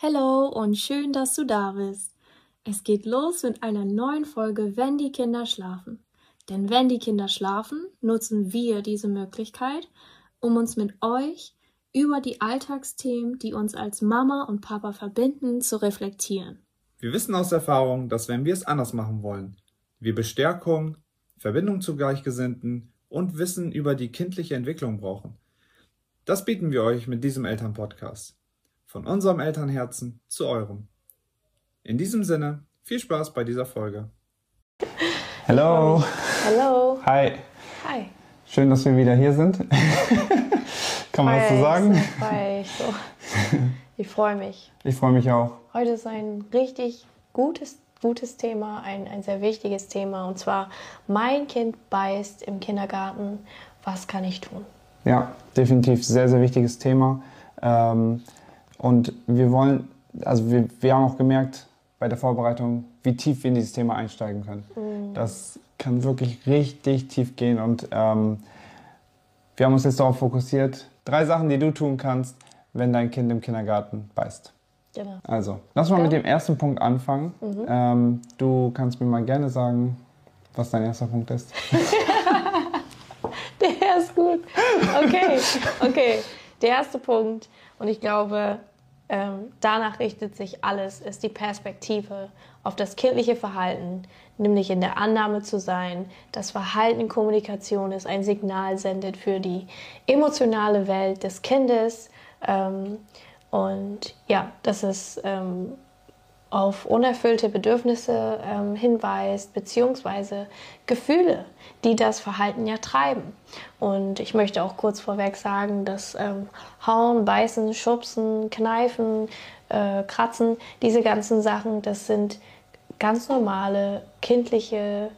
Hallo und schön, dass du da bist. Es geht los mit einer neuen Folge Wenn die Kinder schlafen. Denn wenn die Kinder schlafen, nutzen wir diese Möglichkeit, um uns mit euch über die Alltagsthemen, die uns als Mama und Papa verbinden, zu reflektieren. Wir wissen aus Erfahrung, dass wenn wir es anders machen wollen, wir Bestärkung, Verbindung zu Gleichgesinnten und Wissen über die kindliche Entwicklung brauchen. Das bieten wir euch mit diesem Elternpodcast. Von unserem Elternherzen zu eurem. In diesem Sinne, viel Spaß bei dieser Folge. Hallo. Hallo. Hi. Hi. Schön, dass wir wieder hier sind. Kann man das so sagen? So. ich freue mich. Ich freue mich auch. Heute ist ein richtig gutes, gutes Thema, ein, ein sehr wichtiges Thema. Und zwar, mein Kind beißt im Kindergarten. Was kann ich tun? Ja, definitiv sehr, sehr wichtiges Thema. Ähm, und wir wollen, also wir, wir haben auch gemerkt bei der Vorbereitung, wie tief wir in dieses Thema einsteigen können. Mhm. Das kann wirklich richtig tief gehen. Und ähm, wir haben uns jetzt darauf fokussiert, drei Sachen, die du tun kannst, wenn dein Kind im Kindergarten beißt. Genau. Also, lass mal mit dem ersten Punkt anfangen. Mhm. Ähm, du kannst mir mal gerne sagen, was dein erster Punkt ist. Der ist gut. Okay, okay. Der erste Punkt, und ich glaube, ähm, danach richtet sich alles, ist die Perspektive auf das kindliche Verhalten, nämlich in der Annahme zu sein, dass Verhalten Kommunikation ist, ein Signal sendet für die emotionale Welt des Kindes. Ähm, und ja, dass es ähm, auf unerfüllte Bedürfnisse ähm, hinweist, beziehungsweise Gefühle, die das Verhalten ja treiben. Und ich möchte auch kurz vorweg sagen, dass ähm, Hauen, Beißen, Schubsen, Kneifen, äh, Kratzen, diese ganzen Sachen, das sind ganz normale kindliche,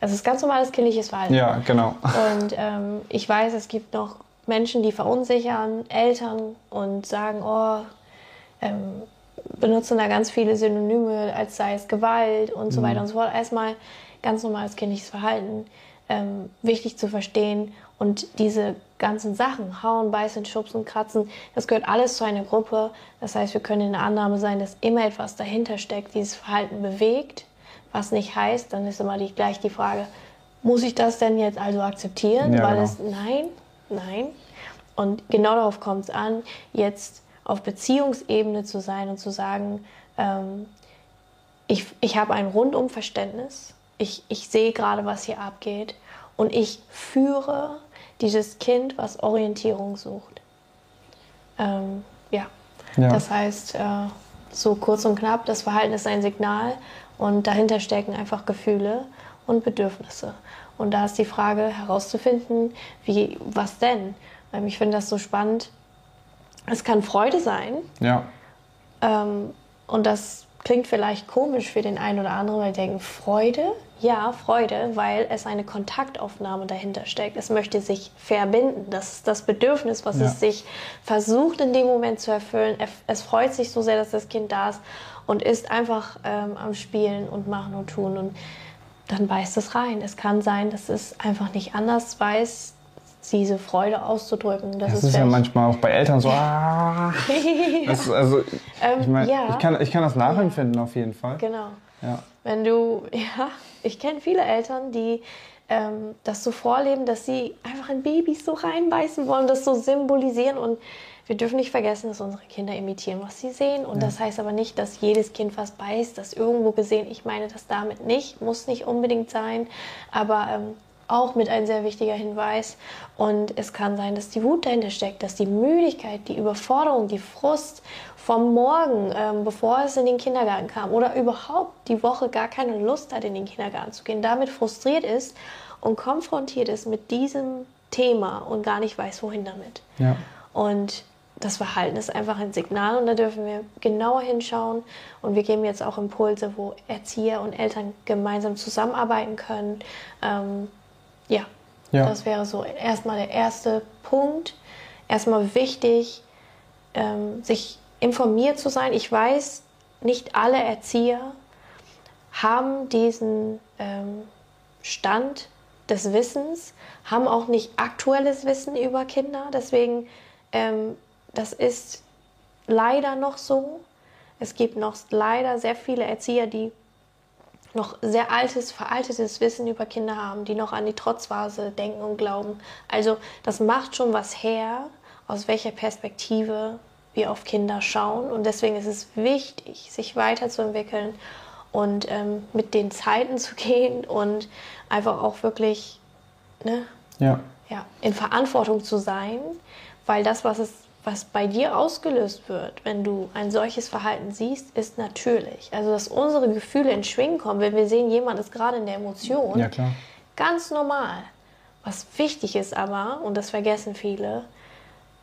also es ist ganz normales kindliches Verhalten. Ja, genau. Und ähm, ich weiß, es gibt noch Menschen, die verunsichern, Eltern und sagen, oh, ähm, benutzen da ganz viele Synonyme, als sei es Gewalt und so Mhm. weiter und so fort. Erstmal ganz normales kindliches Verhalten, ähm, wichtig zu verstehen. Und diese ganzen Sachen, hauen, beißen, schubsen, kratzen, das gehört alles zu einer Gruppe. Das heißt, wir können in der Annahme sein, dass immer etwas dahinter steckt, dieses Verhalten bewegt. Was nicht heißt, dann ist immer die, gleich die Frage, muss ich das denn jetzt also akzeptieren? Ja, Weil genau. es, nein, nein. Und genau darauf kommt es an, jetzt auf Beziehungsebene zu sein und zu sagen, ähm, ich, ich habe ein Rundumverständnis, ich, ich sehe gerade, was hier abgeht und ich führe dieses Kind, was Orientierung sucht. Ähm, ja. Ja. das heißt, äh, so kurz und knapp, das Verhalten ist ein Signal und dahinter stecken einfach Gefühle und Bedürfnisse. Und da ist die Frage herauszufinden, wie, was denn? Ähm, ich finde das so spannend. Es kann Freude sein, Ja, ähm, und das klingt vielleicht komisch für den einen oder anderen, weil die denken, Freude? Ja, Freude, weil es eine Kontaktaufnahme dahinter steckt. Es möchte sich verbinden. Das ist das Bedürfnis, was Ja. es sich versucht in dem Moment zu erfüllen. Es- freut sich so sehr, dass das Kind da ist und ist einfach ähm, am Spielen und machen und tun. Und dann beißt es rein. Es kann sein, dass es einfach nicht anders weiß, diese Freude auszudrücken. Das, das ist ja vielleicht- manchmal auch bei Eltern so. Ah, das ist also, ich Ähm, ja. ich, kann, ich kann das nachempfinden auf jeden Fall. Genau. Ja. Wenn du, ja, ich kenne viele Eltern, die ähm, das so vorleben, dass sie einfach in Babys so reinbeißen wollen, das so symbolisieren und wir dürfen nicht vergessen, dass unsere Kinder imitieren, was sie sehen. Und das heißt aber nicht, dass jedes Kind was beißt, das irgendwo gesehen. Ich meine das damit nicht, muss nicht unbedingt sein, aber ähm, auch mit ein sehr wichtiger Hinweis. Und es kann sein, dass die Wut dahinter steckt, dass die Müdigkeit, die Überforderung, die Frust vom Morgen, ähm, bevor es in den Kindergarten kam oder überhaupt die Woche gar keine Lust hat, in den Kindergarten zu gehen, damit frustriert ist und konfrontiert ist mit diesem Thema und gar nicht weiß, wohin damit. Ja. Und das Verhalten ist einfach ein Signal und da dürfen wir genauer hinschauen. Und wir geben jetzt auch Impulse, wo Erzieher und Eltern gemeinsam zusammenarbeiten können. Ähm, ja, Ja. das wäre so erstmal der erste Punkt. Erstmal wichtig, ähm, sich informiert zu sein. Ich weiß, nicht alle Erzieher haben diesen ähm, Stand des Wissens, haben auch nicht aktuelles Wissen über Kinder. Deswegen, ähm, das ist leider noch so. Es gibt noch leider sehr viele Erzieher, die noch sehr altes, veraltetes Wissen über Kinder haben, die noch an die Trotzphase denken und glauben. Also das macht schon was her, aus welcher Perspektive wir auf Kinder schauen. Und deswegen ist es wichtig, sich weiterzuentwickeln und ähm, mit den Zeiten zu gehen und einfach auch wirklich ne, Ja. ja, in Verantwortung zu sein, weil das, was, es, was bei dir ausgelöst wird, wenn du ein solches Verhalten siehst, ist natürlich. Also, dass unsere Gefühle in Schwingen kommen, wenn wir sehen, jemand ist gerade in der Emotion, Ja, klar. ganz normal. Was wichtig ist aber, und das vergessen viele,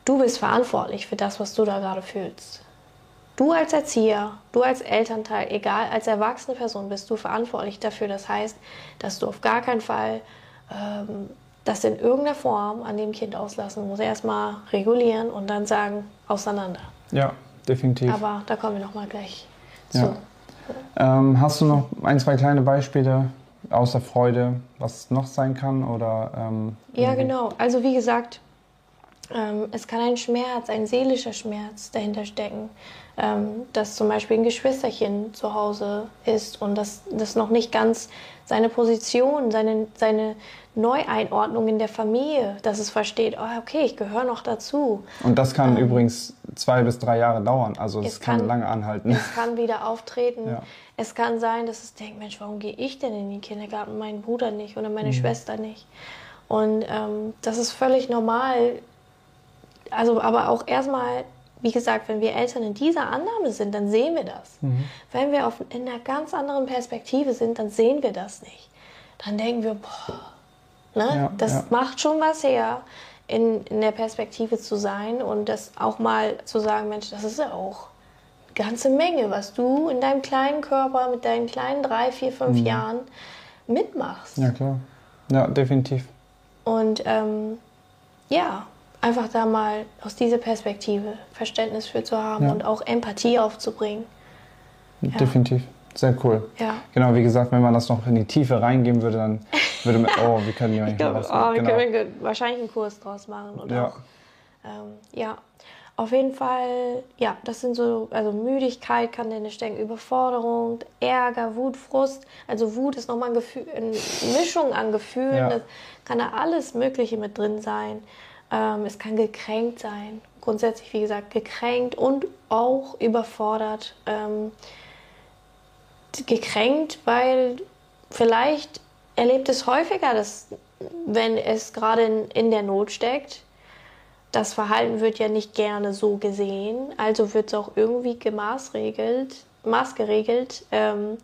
du bist verantwortlich für das, was du da gerade fühlst. Du als Erzieher, du als Elternteil, egal, als erwachsene Person bist du verantwortlich dafür. Das heißt, dass du auf gar keinen Fall ähm, das in irgendeiner Form an dem Kind auslassen musst. Erstmal regulieren und dann sagen, auseinander. Ja, definitiv. Aber da kommen wir nochmal gleich zu. Ja. Ähm, hast du noch ein, zwei kleine Beispiele außer Freude, was noch sein kann? Oder, ähm, Ja, genau. Also wie gesagt, ähm, es kann ein Schmerz, ein seelischer Schmerz dahinter stecken, ähm, dass zum Beispiel ein Geschwisterchen zu Hause ist und das, das noch nicht ganz seine Position, seine, seine Neueinordnung in der Familie, dass es versteht, oh, okay, ich gehöre noch dazu. Und das kann übrigens zwei bis drei Jahre dauern. Also es, Es kann, kann- lange anhalten. Es kann wieder auftreten. Ja. Es kann sein, dass es denkt, Mensch, warum gehe ich denn in den Kindergarten, mein Bruder nicht oder meine Mhm. Schwester nicht? Und ähm, das ist völlig normal. Also, aber auch erstmal, wie gesagt, wenn wir Eltern in dieser Annahme sind, dann sehen wir das. Mhm. Wenn wir auf, in einer ganz anderen Perspektive sind, dann sehen wir das nicht. Dann denken wir, boah, ne? Ja, das ja. macht schon was her, in, in der Perspektive zu sein und das auch mal zu sagen, Mensch, das ist ja auch eine ganze Menge, was du in deinem kleinen Körper mit deinen kleinen drei, vier, fünf Jahren mitmachst. Mhm. Ja, klar. Ja, definitiv. Und ähm, ja, einfach da mal aus dieser Perspektive Verständnis für zu haben Ja. und auch Empathie aufzubringen. Definitiv. Sehr cool. Ja. Genau, wie gesagt, wenn man das noch in die Tiefe reingeben würde, dann würde man, oh, wir können ja Ich nicht mal glaube, was. oh, wir genau. können wir wahrscheinlich einen Kurs draus machen. Oder Ja. auch, ähm, ja, auf jeden Fall, ja, das sind so, also Müdigkeit kann drin stecken, Überforderung, Ärger, Wut, Frust. Also Wut ist nochmal ein Gefühl, eine Mischung an Gefühlen. Ja. Das kann da alles Mögliche mit drin sein. Ähm, es kann gekränkt sein. Grundsätzlich, wie gesagt, gekränkt und auch überfordert. Ähm, gekränkt, weil vielleicht erlebt es häufiger, dass wenn es gerade in, in der Not steckt, das Verhalten wird ja nicht gerne so gesehen, also wird es auch irgendwie gemaßregelt, maßgeregelt. Ähm,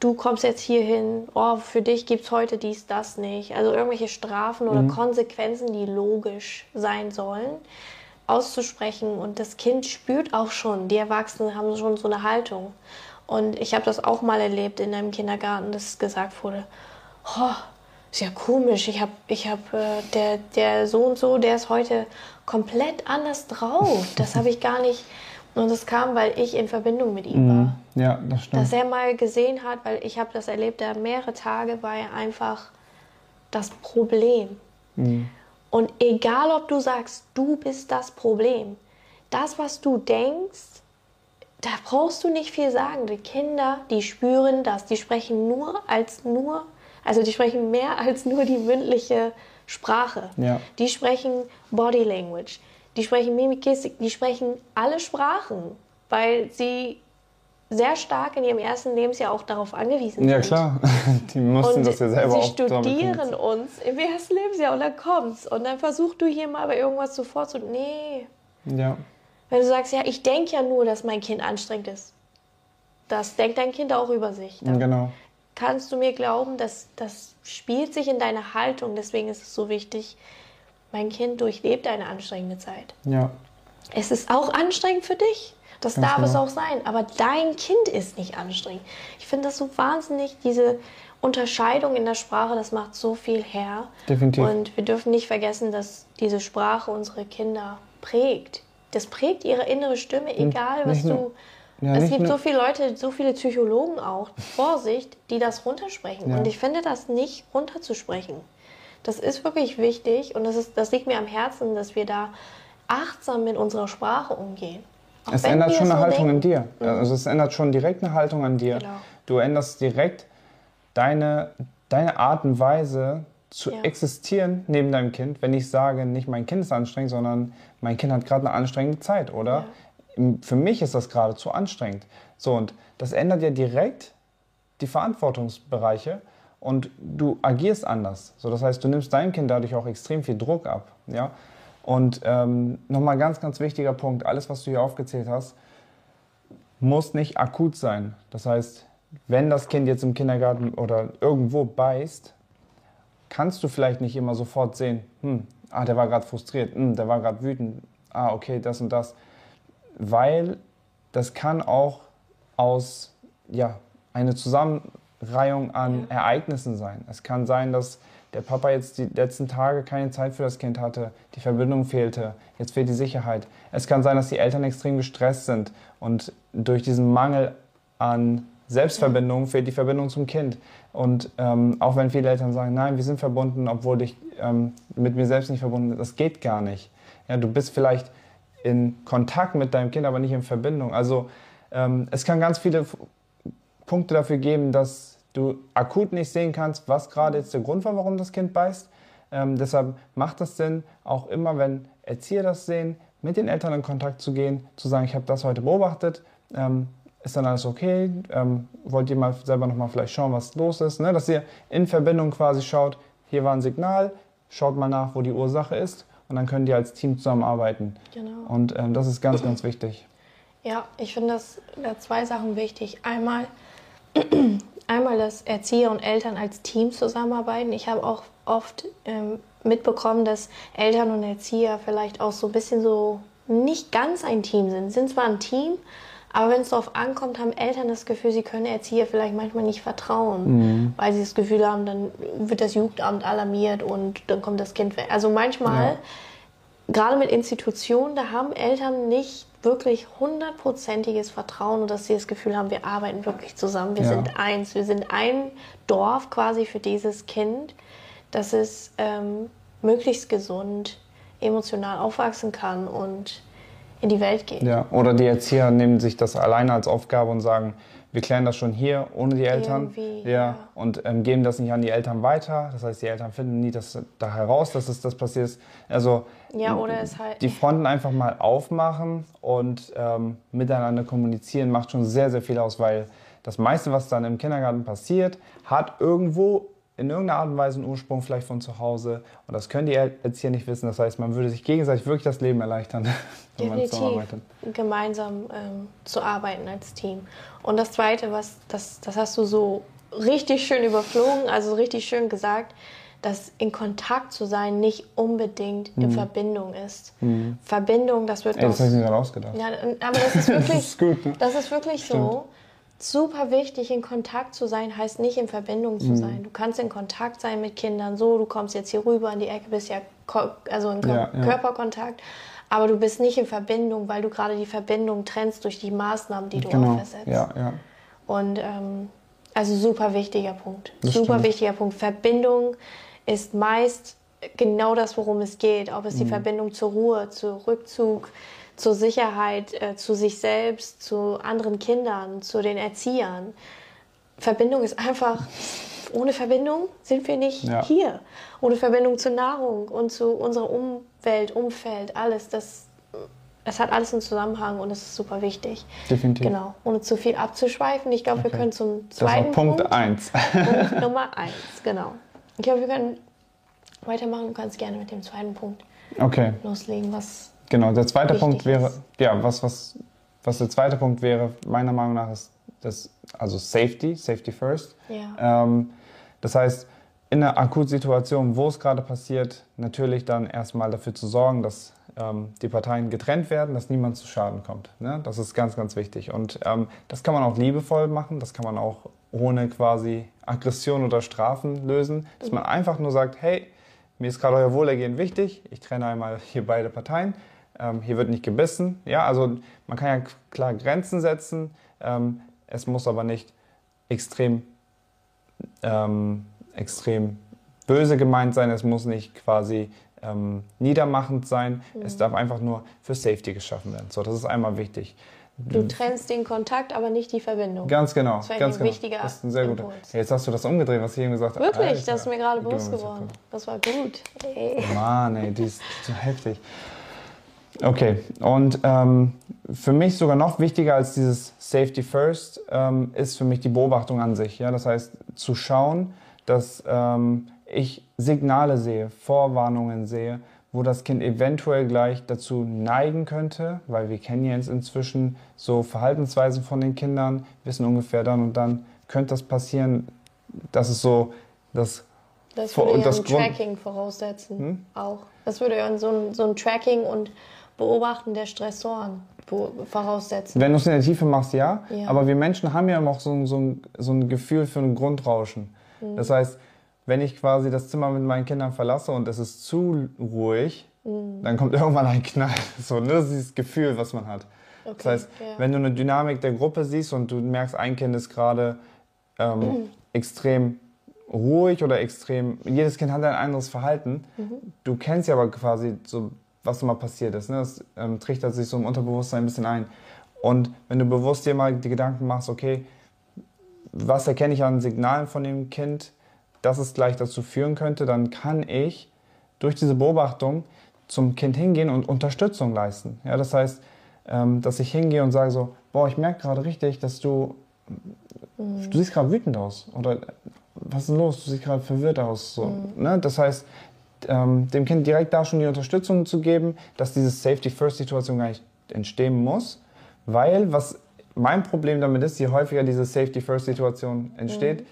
du kommst jetzt hier hin, oh, für dich gibt es heute dies, das nicht. Also irgendwelche Strafen oder Konsequenzen, die logisch sein sollen, auszusprechen. Und das Kind spürt auch schon, die Erwachsenen haben schon so eine Haltung. Und ich habe das auch mal erlebt in einem Kindergarten, dass gesagt wurde, oh, ist ja komisch, ich habe, ich hab, äh, der, der so und so, der ist heute komplett anders drauf. Das habe ich gar nicht. Und das kam, weil ich in Verbindung mit ihm war Mhm. Ja, das stimmt. dass er mal gesehen hat, weil ich habe das erlebt, da mehrere Tage war er einfach das Problem. Und egal, ob du sagst, du bist das Problem, das, was du denkst, da brauchst du nicht viel sagen. Die Kinder, die spüren das, die sprechen nur als nur, also die sprechen mehr als nur die mündliche Sprache. Ja. Die sprechen Body Language, die sprechen Mimik, Gestik, die sprechen alle Sprachen, weil sie sehr stark in ihrem ersten Lebensjahr auch darauf angewiesen ja, sind. klar. Die mussten Und das ja selber sie auch studieren uns im ersten Lebensjahr und dann kommt's. Und dann versuchst du hier mal bei irgendwas sofort zu. Nee. Ja, Wenn du sagst, ja, ich denke ja nur, dass mein Kind anstrengend ist. Das denkt dein Kind auch über sich. Dann genau. kannst du mir glauben, dass das spielt sich in deiner Haltung. Deswegen ist es so wichtig. Mein Kind durchlebt eine anstrengende Zeit. Ja, Es ist auch anstrengend für dich. Das Ganz darf es genau. auch sein. Aber dein Kind ist nicht anstrengend. Ich finde das so wahnsinnig, diese Unterscheidung in der Sprache, das macht so viel her. Definitiv. Und wir dürfen nicht vergessen, dass diese Sprache unsere Kinder prägt. Das prägt ihre innere Stimme, egal was du. ja, es gibt so viele Leute, so viele Psychologen auch, Vorsicht, die das runtersprechen. Ja. Und ich finde das nicht runterzusprechen. Das ist wirklich wichtig und das, ist, das liegt mir am Herzen, dass wir da achtsam mit unserer Sprache umgehen. Auch Es ändert schon eine Haltung in dir. Also es ändert schon direkt eine Haltung an dir. Genau. Du änderst direkt deine, deine Art und Weise zu Ja. existieren neben deinem Kind, wenn ich sage, nicht mein Kind ist anstrengend, sondern mein Kind hat gerade eine anstrengende Zeit, oder? Für mich ist das gerade zu anstrengend. So, und das ändert ja direkt die Verantwortungsbereiche und du agierst anders. So, das heißt, du nimmst deinem Kind dadurch auch extrem viel Druck ab. Ja? Und ähm, nochmal ganz, ganz wichtiger Punkt, alles, was du hier aufgezählt hast, muss nicht akut sein. Das heißt, wenn das Kind jetzt im Kindergarten oder irgendwo beißt, kannst du vielleicht nicht immer sofort sehen, hm, ah, der war gerade frustriert, hm, der war gerade wütend, ah, okay, das und das. Weil das kann auch aus, ja, eine Zusammenreihung an Ereignissen sein. Es kann sein, dass der Papa jetzt die letzten Tage keine Zeit für das Kind hatte, die Verbindung fehlte, jetzt fehlt die Sicherheit. Es kann sein, dass die Eltern extrem gestresst sind und durch diesen Mangel an Selbstverbindung fehlt die Verbindung zum Kind. Und ähm, auch wenn viele Eltern sagen, nein, wir sind verbunden, obwohl ich ähm, mit mir selbst nicht verbunden bin, das geht gar nicht. Ja, du bist vielleicht in Kontakt mit deinem Kind, aber nicht in Verbindung. Also ähm, es kann ganz viele Punkte dafür geben, dass du akut nicht sehen kannst, was gerade jetzt der Grund war, warum das Kind beißt. Ähm, deshalb macht es Sinn, auch immer, wenn Erzieher das sehen, mit den Eltern in Kontakt zu gehen, zu sagen, ich habe das heute beobachtet, ähm, ist dann alles okay? Ähm, wollt ihr mal selber nochmal vielleicht schauen, was los ist? Ne? Dass ihr in Verbindung quasi schaut, hier war ein Signal, schaut mal nach, wo die Ursache ist und dann könnt ihr als Team zusammenarbeiten. Genau. Und ähm, das ist ganz, ganz wichtig. Ja, ich finde das da zwei Sachen wichtig. Einmal, einmal, dass Erzieher und Eltern als Team zusammenarbeiten. Ich habe auch oft ähm, mitbekommen, dass Eltern und Erzieher vielleicht auch so ein bisschen so nicht ganz ein Team sind. Sind zwar ein Team, aber wenn es darauf ankommt, haben Eltern das Gefühl, sie können Erzieher vielleicht manchmal nicht vertrauen, weil sie das Gefühl haben, dann wird das Jugendamt alarmiert und dann kommt das Kind weg. Also manchmal Ja. gerade mit Institutionen, da haben Eltern nicht wirklich hundertprozentiges Vertrauen und dass sie das Gefühl haben, wir arbeiten wirklich zusammen, wir Ja. sind eins, wir sind ein Dorf quasi für dieses Kind, dass es ähm, möglichst gesund, emotional aufwachsen kann und in die Welt geht. Ja, oder die Erzieher nehmen sich das alleine als Aufgabe und sagen, wir klären das schon hier ohne die Eltern. Ja, ja. Und ähm, geben das nicht an die Eltern weiter. Das heißt, die Eltern finden nie das, da heraus, dass es das passiert ist. Also Ja, oder es halt. die Fronten einfach mal aufmachen und ähm, miteinander kommunizieren macht schon sehr, sehr viel aus, weil das meiste, was dann im Kindergarten passiert, hat irgendwo in irgendeiner Art und Weise einen Ursprung vielleicht von zu Hause. Und das können die Erzieher nicht wissen. Das heißt, man würde sich gegenseitig wirklich das Leben erleichtern, wenn man Definitiv zusammenarbeitet. gemeinsam ähm, zu arbeiten als Team. Und das Zweite, was das, das hast du so richtig schön überflogen, also richtig schön gesagt, dass in Kontakt zu sein nicht unbedingt in Verbindung ist. Verbindung, das wird Mhm. Ey, das habe ich mir gerade ausgedacht. ja, aber das ist wirklich, ist gut, ne? das ist wirklich so. Super wichtig, in Kontakt zu sein, heißt nicht in Verbindung Mhm. zu sein. Du kannst in Kontakt sein mit Kindern, so, du kommst jetzt hier rüber in die Ecke, bist ja, also in Ko Ja, ja. Körperkontakt, aber du bist nicht in Verbindung, weil du gerade die Verbindung trennst durch die Maßnahmen, die du Genau. aufsetzt. Ja, ja. Und ähm, also super wichtiger Punkt. Das super stimmt. wichtiger Punkt. Verbindung ist meist genau das, worum es geht. Ob es Mhm. die Verbindung zur Ruhe, zu Rückzug, zur Sicherheit, äh, zu sich selbst, zu anderen Kindern, zu den Erziehern. Verbindung ist einfach, ohne Verbindung sind wir nicht Ja. hier. Ohne Verbindung zur Nahrung und zu unserer Umwelt, Umfeld, alles, das, das hat alles einen Zusammenhang und das ist super wichtig. Definitiv. Genau, ohne zu viel abzuschweifen. Ich glaube, wir Okay. können zum Das war zweiten Punkt Punkt. 1. Punkt Nummer eins, genau. Ich glaube, wir können weitermachen. Du kannst gerne mit dem zweiten Punkt Okay, loslegen. Was genau. Der zweite Punkt wäre, ist. ja, was, was, was der zweite Punkt wäre, meiner Meinung nach, ist das, also Safety, Safety first. Ja. Ähm, das heißt, in einer Akutsituation, wo es gerade passiert, natürlich dann erstmal dafür zu sorgen, dass ähm, die Parteien getrennt werden, dass niemand zu Schaden kommt. Ne? Das ist ganz, ganz wichtig. Und ähm, das kann man auch liebevoll machen, das kann man auch ohne quasi Aggression oder Strafen lösen, dass man einfach nur sagt, hey, mir ist gerade euer Wohlergehen wichtig, ich trenne einmal hier beide Parteien, ähm, hier wird nicht gebissen. Ja, also man kann ja klar Grenzen setzen, ähm, es muss aber nicht extrem ähm, extrem böse gemeint sein. Es muss nicht quasi ähm, niedermachend sein. Es darf einfach nur für Safety geschaffen werden. So, das ist einmal wichtig. Du trennst den Kontakt, aber nicht die Verbindung. Ganz genau. Das wäre ganz ein genau. wichtiger das ist ein sehr guter. Jetzt hast du das umgedreht, was ich eben gesagt habe. Wirklich, Alter. das ist mir gerade bewusst geworden. Das war gut. Ey. Mann, ey, die ist so heftig. Okay, und ähm, für mich sogar noch wichtiger als dieses Safety First ähm, ist für mich die Beobachtung an sich. Ja? Das heißt, zu schauen, dass ähm, ich Signale sehe, Vorwarnungen sehe, wo das Kind eventuell gleich dazu neigen könnte, weil wir kennen ja jetzt inzwischen so Verhaltensweisen von den Kindern, wissen ungefähr dann und dann könnte das passieren. Das ist so das Das würde ja das ein Grund- Tracking voraussetzen. Auch. Das würde ja so ein, so ein Tracking und Beobachten der Stressoren voraussetzen. Wenn du es in der Tiefe machst, ja. Ja. Aber wir Menschen haben ja auch so ein, so ein, so ein Gefühl für ein Grundrauschen. Mhm. Das heißt, wenn ich quasi das Zimmer mit meinen Kindern verlasse und es ist zu ruhig, Mhm. dann kommt irgendwann ein Knall. So, ne? Das ist dieses Gefühl, was man hat. Okay, Das heißt, ja. wenn du eine Dynamik der Gruppe siehst und du merkst, ein Kind ist gerade ähm, Mhm. extrem ruhig oder extrem, jedes Kind hat ein anderes Verhalten. Mhm. Du kennst ja aber quasi so, was immer passiert ist. Ne? Das ähm, trichtert sich so im Unterbewusstsein ein bisschen ein. Und wenn du bewusst dir mal die Gedanken machst, okay, was erkenne ich an Signalen von dem Kind, dass es gleich dazu führen könnte, dann kann ich durch diese Beobachtung zum Kind hingehen und Unterstützung leisten. Ja, das heißt, ähm, dass ich hingehe und sage so, boah, ich merke gerade richtig, dass du, du siehst gerade wütend aus oder was ist denn los, du siehst gerade verwirrt aus. So, ne? Das heißt, ähm, dem Kind direkt da schon die Unterstützung zu geben, dass diese Safety-First-Situation gar nicht entstehen muss, weil was mein Problem damit ist, je häufiger diese Safety-First-Situation entsteht,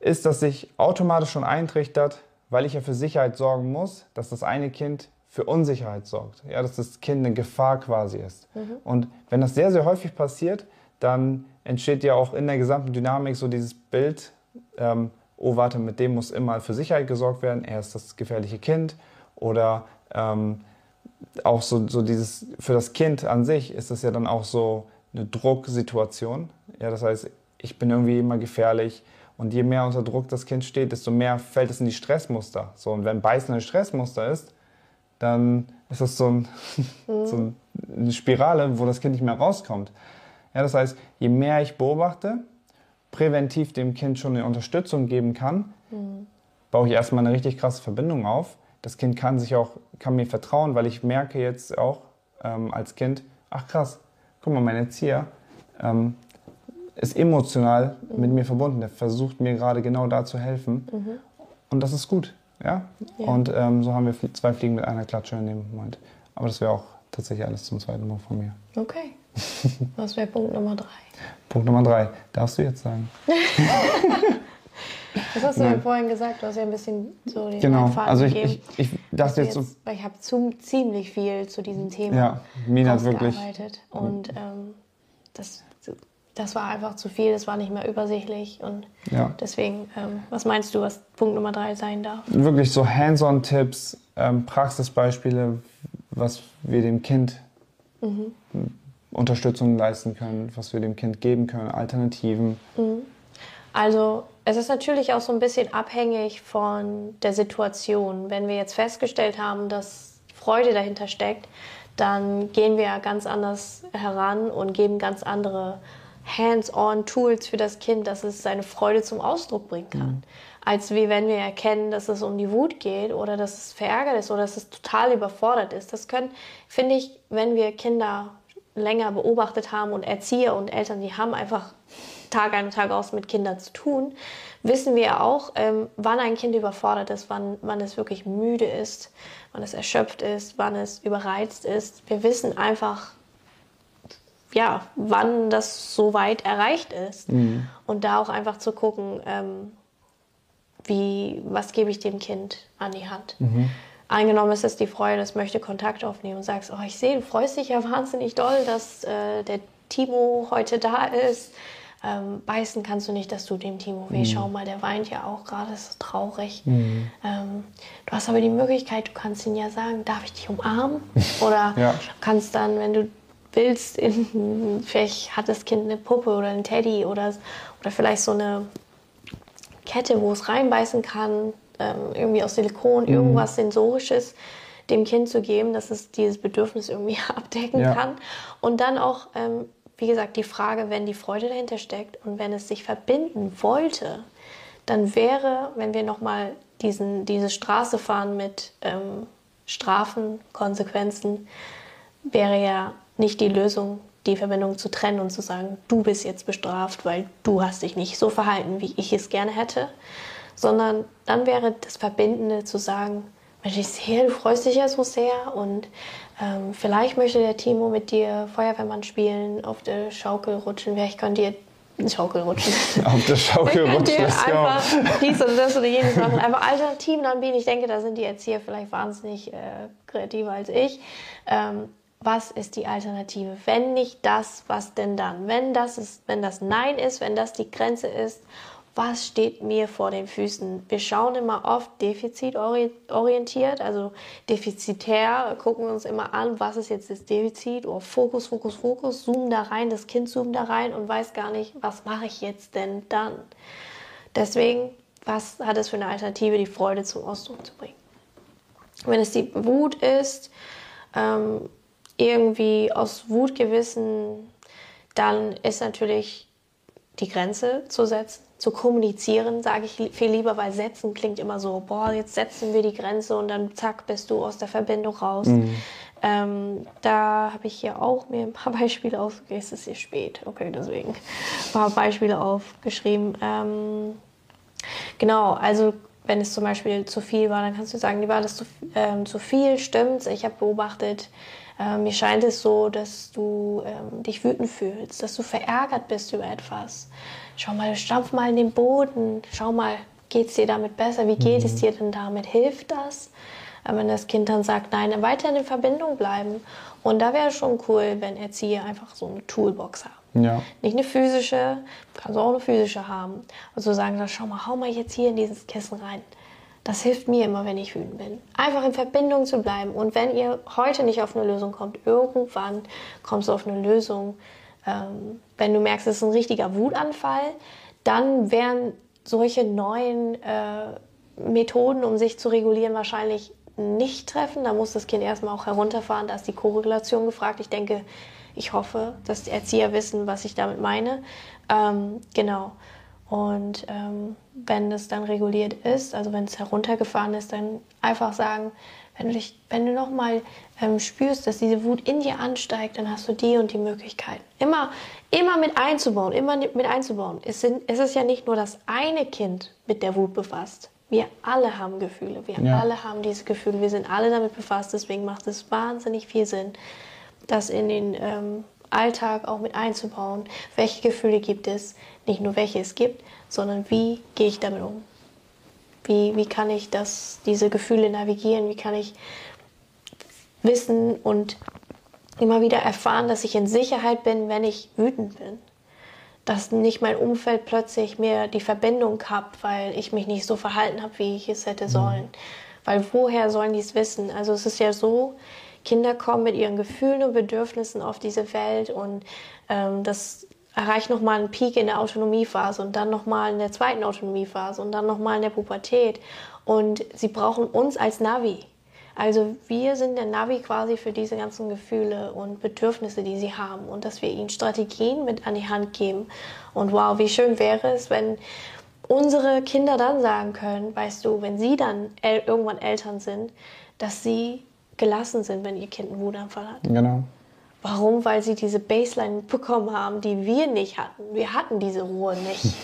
ist, dass sich automatisch schon eintrichtert, weil ich ja für Sicherheit sorgen muss, dass das eine Kind für Unsicherheit sorgt. Ja, dass das Kind eine Gefahr quasi ist. Und wenn das sehr, sehr häufig passiert, dann entsteht ja auch in der gesamten Dynamik so dieses Bild, ähm, oh warte, mit dem muss immer für Sicherheit gesorgt werden, er ist das gefährliche Kind. Oder ähm, auch so, so dieses, für das Kind an sich ist das ja dann auch so eine Drucksituation. Ja, das heißt, ich bin irgendwie immer gefährlich. Und je mehr unter Druck das Kind steht, desto mehr fällt es in die Stressmuster. So, und wenn Beißen ein Stressmuster ist, dann ist das so, ein, so ein- eine Spirale, wo das Kind nicht mehr rauskommt. Ja, das heißt, je mehr ich beobachte, präventiv dem Kind schon eine Unterstützung geben kann, baue ich erstmal eine richtig krasse Verbindung auf. Das Kind kann sich auch, kann mir vertrauen, weil ich merke jetzt auch ähm, als Kind, ach krass, guck mal, mein Erzieher ähm, ist emotional mit mir verbunden. Der versucht mir gerade genau da zu helfen. Und das ist gut. Ja? Ja. Und ähm, so haben wir zwei Fliegen mit einer Klatsche in dem Moment. Aber das wäre auch tatsächlich alles zum zweiten Mal von mir. Okay. Was wäre Punkt Nummer drei? Punkt Nummer drei. Darfst du jetzt sagen? Was hast du denn vorhin gesagt? Du hast ja ein bisschen so den Genau. Leitfaden Also ich, gegeben. ich, ich dachte jetzt so, jetzt, weil ich habe ziemlich viel zu diesem Thema ja, Mina hat wirklich. Und ähm, das, das war einfach zu viel, das war nicht mehr übersichtlich. Und ja. deswegen, ähm, was meinst du, was Punkt Nummer drei sein darf? wirklich so Hands-on-Tipps, ähm, Praxisbeispiele, was wir dem Kind Unterstützung leisten können, was wir dem Kind geben können, Alternativen. Also es ist natürlich auch so ein bisschen abhängig von der Situation. Wenn wir jetzt festgestellt haben, dass Freude dahinter steckt, dann gehen wir ja ganz anders heran und geben ganz andere Hands-on-Tools für das Kind, dass es seine Freude zum Ausdruck bringen kann. Als wie wenn wir erkennen, dass es um die Wut geht oder dass es verärgert ist oder dass es total überfordert ist. Das können, finde ich, wenn wir Kinder länger beobachtet haben und Erzieher und Eltern, die haben einfach Tag ein und Tag aus mit Kindern zu tun, wissen wir auch, ähm, wann ein Kind überfordert ist, wann, wann es wirklich müde ist, wann es erschöpft ist, wann es überreizt ist. Wir wissen einfach, ja, wann das so weit erreicht ist. Und da auch einfach zu gucken, ähm, wie, was gebe ich dem Kind an die Hand. Angenommen, es ist die Freude, es möchte Kontakt aufnehmen und sagst, oh, ich sehe, du freust dich ja wahnsinnig doll, dass äh, der Timo heute da ist. Ähm, beißen kannst du nicht, dass du dem Timo weh. Schau mal, der weint ja auch gerade, ist so traurig. Ähm, du hast aber die Möglichkeit, du kannst ihn ja sagen, darf ich dich umarmen? Oder Ja. kannst dann, wenn du willst, in, vielleicht hat das Kind eine Puppe oder einen Teddy oder, oder vielleicht so eine Kette, wo es reinbeißen kann, irgendwie aus Silikon, Mhm. irgendwas Sensorisches dem Kind zu geben, dass es dieses Bedürfnis irgendwie abdecken Ja. kann. Und dann auch, ähm, wie gesagt, die Frage, wenn die Freude dahinter steckt und wenn es sich verbinden wollte, dann wäre, wenn wir nochmal diese Straße fahren mit ähm, Strafen, Konsequenzen, wäre ja nicht die Lösung, die Verbindung zu trennen und zu sagen, du bist jetzt bestraft, weil du hast dich nicht so verhalten, wie ich es gerne hätte, sondern dann wäre das Verbindende zu sagen, Mensch, ich sehe, du freust dich ja so sehr und ähm, vielleicht möchte der Timo mit dir Feuerwehrmann spielen, auf der Schaukel rutschen, vielleicht könnt ihr Schaukel rutschen. Auf der Schaukel ja. einfach dies oder das oder jenes machen. Einfach Alternativen anbieten. Ich denke, da sind die Erzieher vielleicht wahnsinnig äh, kreativer als ich. Ähm, was ist die Alternative? Wenn nicht das, was denn dann? Wenn das ist, wenn das Nein ist, wenn das die Grenze ist, was steht mir vor den Füßen? Wir schauen immer oft defizitorientiert, also defizitär, gucken uns immer an, was ist jetzt das Defizit? Oh, Fokus, Fokus, Fokus, zoomen da rein, das Kind zoomt da rein und weiß gar nicht, was mache ich jetzt denn dann? Deswegen, was hat es für eine Alternative, die Freude zum Ausdruck zu bringen? Wenn es die Wut ist, ähm, irgendwie aus Wutgewissen, dann ist natürlich die Grenze zu setzen, zu kommunizieren, sage ich viel lieber, weil setzen klingt immer so, boah, jetzt setzen wir die Grenze und dann zack, bist du aus der Verbindung raus. Ähm, da habe ich hier auch mir ein paar Beispiele auf, okay, es ist hier spät, okay, deswegen ein paar Beispiele aufgeschrieben. Ähm, Genau, also wenn es zum Beispiel zu viel war, dann kannst du sagen, war das zu, ähm, zu viel, stimmt's? Ich habe beobachtet, ähm, mir scheint es so, dass du ähm, dich wütend fühlst, dass du verärgert bist über etwas. Schau mal, stampf mal in den Boden, schau mal, geht's dir damit besser? Wie geht es dir denn damit? Hilft das? Äh, wenn das Kind dann sagt, nein, dann weiter in Verbindung bleiben. Und da wäre schon cool, wenn Erzieher einfach so eine Toolbox haben. Ja. Nicht eine physische, kannst du auch eine physische haben. Also sagen, dann schau mal, hau mal jetzt hier in dieses Kissen rein. Das hilft mir immer, wenn ich wütend bin. Einfach in Verbindung zu bleiben. Und wenn ihr heute nicht auf eine Lösung kommt, irgendwann kommst du auf eine Lösung. Ähm, wenn du merkst, es ist ein richtiger Wutanfall, dann wären solche neuen äh, Methoden, um sich zu regulieren, wahrscheinlich nicht treffen. Da muss das Kind erstmal auch herunterfahren. Da ist die Korrelation gefragt. Ich denke, ich hoffe, dass die Erzieher wissen, was ich damit meine. Ähm, genau. Und ähm, wenn es dann reguliert ist, also wenn es heruntergefahren ist, dann einfach sagen, wenn du dich, wenn du nochmal ähm, spürst, dass diese Wut in dir ansteigt, dann hast du die und die Möglichkeit. Immer, immer mit einzubauen, immer mit einzubauen. Es, sind, es ist ja nicht nur das eine Kind mit der Wut befasst. Wir alle haben Gefühle, wir Ja. alle haben diese Gefühle, wir sind alle damit befasst, deswegen macht es wahnsinnig viel Sinn, das in den ähm, Alltag auch mit einzubauen. Welche Gefühle gibt es? Nicht nur welche es gibt, sondern wie gehe ich damit um? Wie, wie kann ich das, diese Gefühle navigieren? Wie kann ich wissen und immer wieder erfahren, dass ich in Sicherheit bin, wenn ich wütend bin? Dass nicht mein Umfeld plötzlich mir die Verbindung hat, weil ich mich nicht so verhalten habe, wie ich es hätte sollen. Weil woher sollen die es wissen? Also es ist ja so, Kinder kommen mit ihren Gefühlen und Bedürfnissen auf diese Welt und ähm, das erreicht nochmal einen Peak in der Autonomiephase und dann nochmal in der zweiten Autonomiephase und dann nochmal in der Pubertät. Und sie brauchen uns als Navi. Also wir sind der Navi quasi für diese ganzen Gefühle und Bedürfnisse, die sie haben und dass wir ihnen Strategien mit an die Hand geben. Und wow, wie schön wäre es, wenn unsere Kinder dann sagen können, weißt du, wenn sie dann el irgendwann Eltern sind, dass sie gelassen sind, wenn ihr Kind einen Wutanfall hat. Genau. Warum? Weil sie diese Baseline bekommen haben, die wir nicht hatten. Wir hatten diese Ruhe nicht.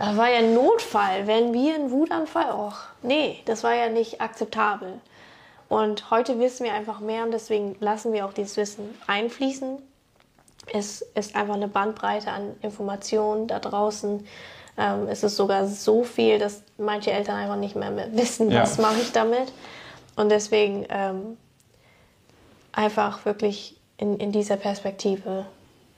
Das war ja ein Notfall, wenn wir einen Wutanfall, och, nee, das war ja nicht akzeptabel. Und heute wissen wir einfach mehr und deswegen lassen wir auch dieses Wissen einfließen. Es ist einfach eine Bandbreite an Informationen da draußen. Ähm, es ist sogar so viel, dass manche Eltern einfach nicht mehr wissen, Ja. was mache ich damit. Und deswegen ähm, einfach wirklich in, in dieser Perspektive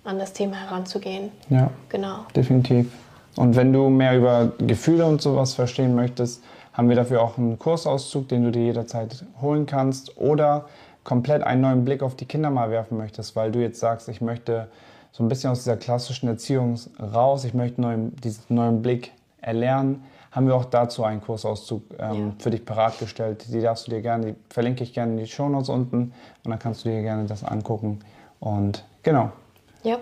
an das Thema heranzugehen. Ja, Genau. definitiv. Und wenn du mehr über Gefühle und sowas verstehen möchtest, haben wir dafür auch einen Kursauszug, den du dir jederzeit holen kannst oder komplett einen neuen Blick auf die Kinder mal werfen möchtest, weil du jetzt sagst, ich möchte so ein bisschen aus dieser klassischen Erziehung raus, ich möchte neuen, diesen neuen Blick erlernen, haben wir auch dazu einen Kursauszug ähm, ja. für dich bereitgestellt. Die darfst du dir gerne, die verlinke ich gerne in die Shownotes unten und dann kannst du dir gerne das angucken. Und genau. Ja.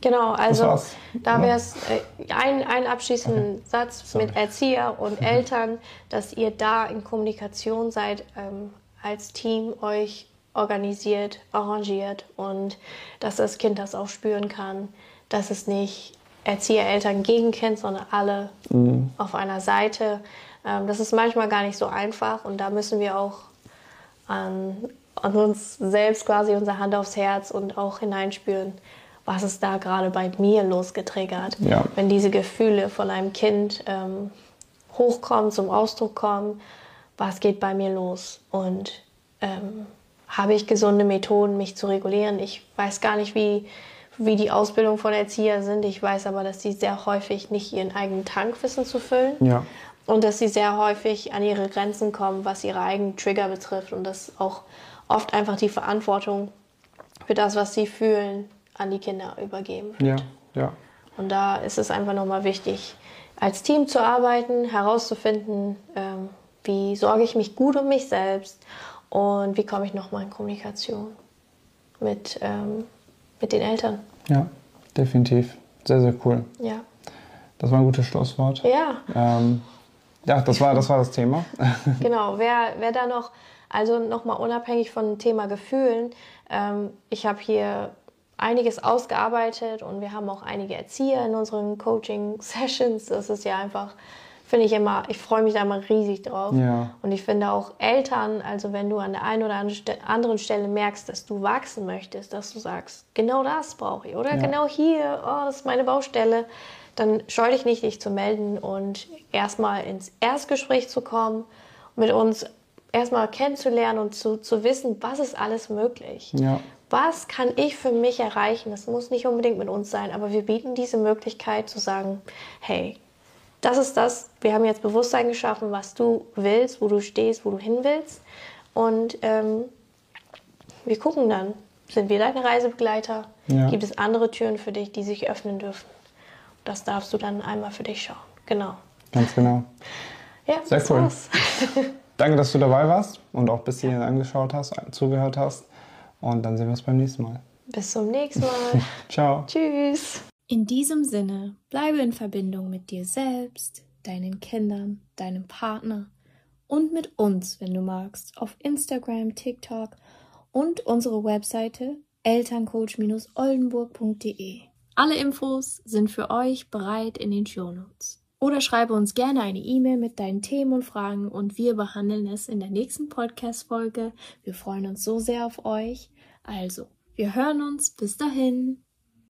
Genau, also da wäre es äh, ein, ein abschließenden okay. Satz Sorry. mit Erzieher und Eltern, dass ihr da in Kommunikation seid, ähm, als Team euch organisiert, arrangiert und dass das Kind das auch spüren kann, dass es nicht Erzieher, Eltern gegen Kind, sondern alle mhm. auf einer Seite. Ähm, das ist manchmal gar nicht so einfach und da müssen wir auch an, an uns selbst quasi unsere Hand aufs Herz und auch hineinspüren, was ist da gerade bei mir losgetriggert. Ja. Wenn diese Gefühle von einem Kind ähm, hochkommen, zum Ausdruck kommen, was geht bei mir los und ähm, habe ich gesunde Methoden, mich zu regulieren. Ich weiß gar nicht, wie wie die Ausbildung von Erzieher sind. Ich weiß aber, dass sie sehr häufig nicht ihren eigenen Tank wissen zu füllen. Ja. Und dass sie sehr häufig an ihre Grenzen kommen, was ihre eigenen Trigger betrifft. Und dass auch oft einfach die Verantwortung für das, was sie fühlen, an die Kinder übergeben wird. Ja, ja. Und da ist es einfach nochmal wichtig, als Team zu arbeiten, herauszufinden, ähm, wie sorge ich mich gut um mich selbst und wie komme ich nochmal in Kommunikation mit ähm, mit den Eltern. Ja, definitiv. Sehr, sehr cool. Ja. Das war ein gutes Schlusswort. Ja. Ähm, ja, das war, das war das Thema. genau, wer, wer da noch, also nochmal unabhängig von Thema Gefühlen, ähm, ich habe hier einiges ausgearbeitet und wir haben auch einige Erzieher in unseren Coaching-Sessions. Das ist ja einfach finde ich immer, ich freue mich da immer riesig drauf. Ja. Und ich finde auch Eltern, also wenn du an der einen oder anderen Stelle merkst, dass du wachsen möchtest, dass du sagst, genau das brauche ich oder ja. genau hier, oh, das ist meine Baustelle, dann scheu dich nicht, dich zu melden und erstmal ins Erstgespräch zu kommen, mit uns erstmal kennenzulernen und zu, zu wissen, was ist alles möglich. Ja. Was kann ich für mich erreichen? Das muss nicht unbedingt mit uns sein, aber wir bieten diese Möglichkeit zu sagen, hey, das ist das, wir haben jetzt Bewusstsein geschaffen, was du willst, wo du stehst, wo du hin willst. Und ähm, wir gucken dann, sind wir deine Reisebegleiter? Ja. Gibt es andere Türen für dich, die sich öffnen dürfen? Das darfst du dann einmal für dich schauen. Genau. Ganz genau. Ja, sehr cool. War's. Danke, dass du dabei warst und auch bis hierhin angeschaut hast, zugehört hast. Und dann sehen wir uns beim nächsten Mal. Bis zum nächsten Mal. Ciao. Tschüss. In diesem Sinne, bleibe in Verbindung mit dir selbst, deinen Kindern, deinem Partner und mit uns, wenn du magst, auf Instagram, TikTok und unsere Webseite elterncoach-oldenburg.de. Alle Infos sind für euch bereit in den Shownotes. Oder schreibe uns gerne eine E-Mail mit deinen Themen und Fragen und wir behandeln es in der nächsten Podcast-Folge. Wir freuen uns so sehr auf euch. Also, wir hören uns. Bis dahin.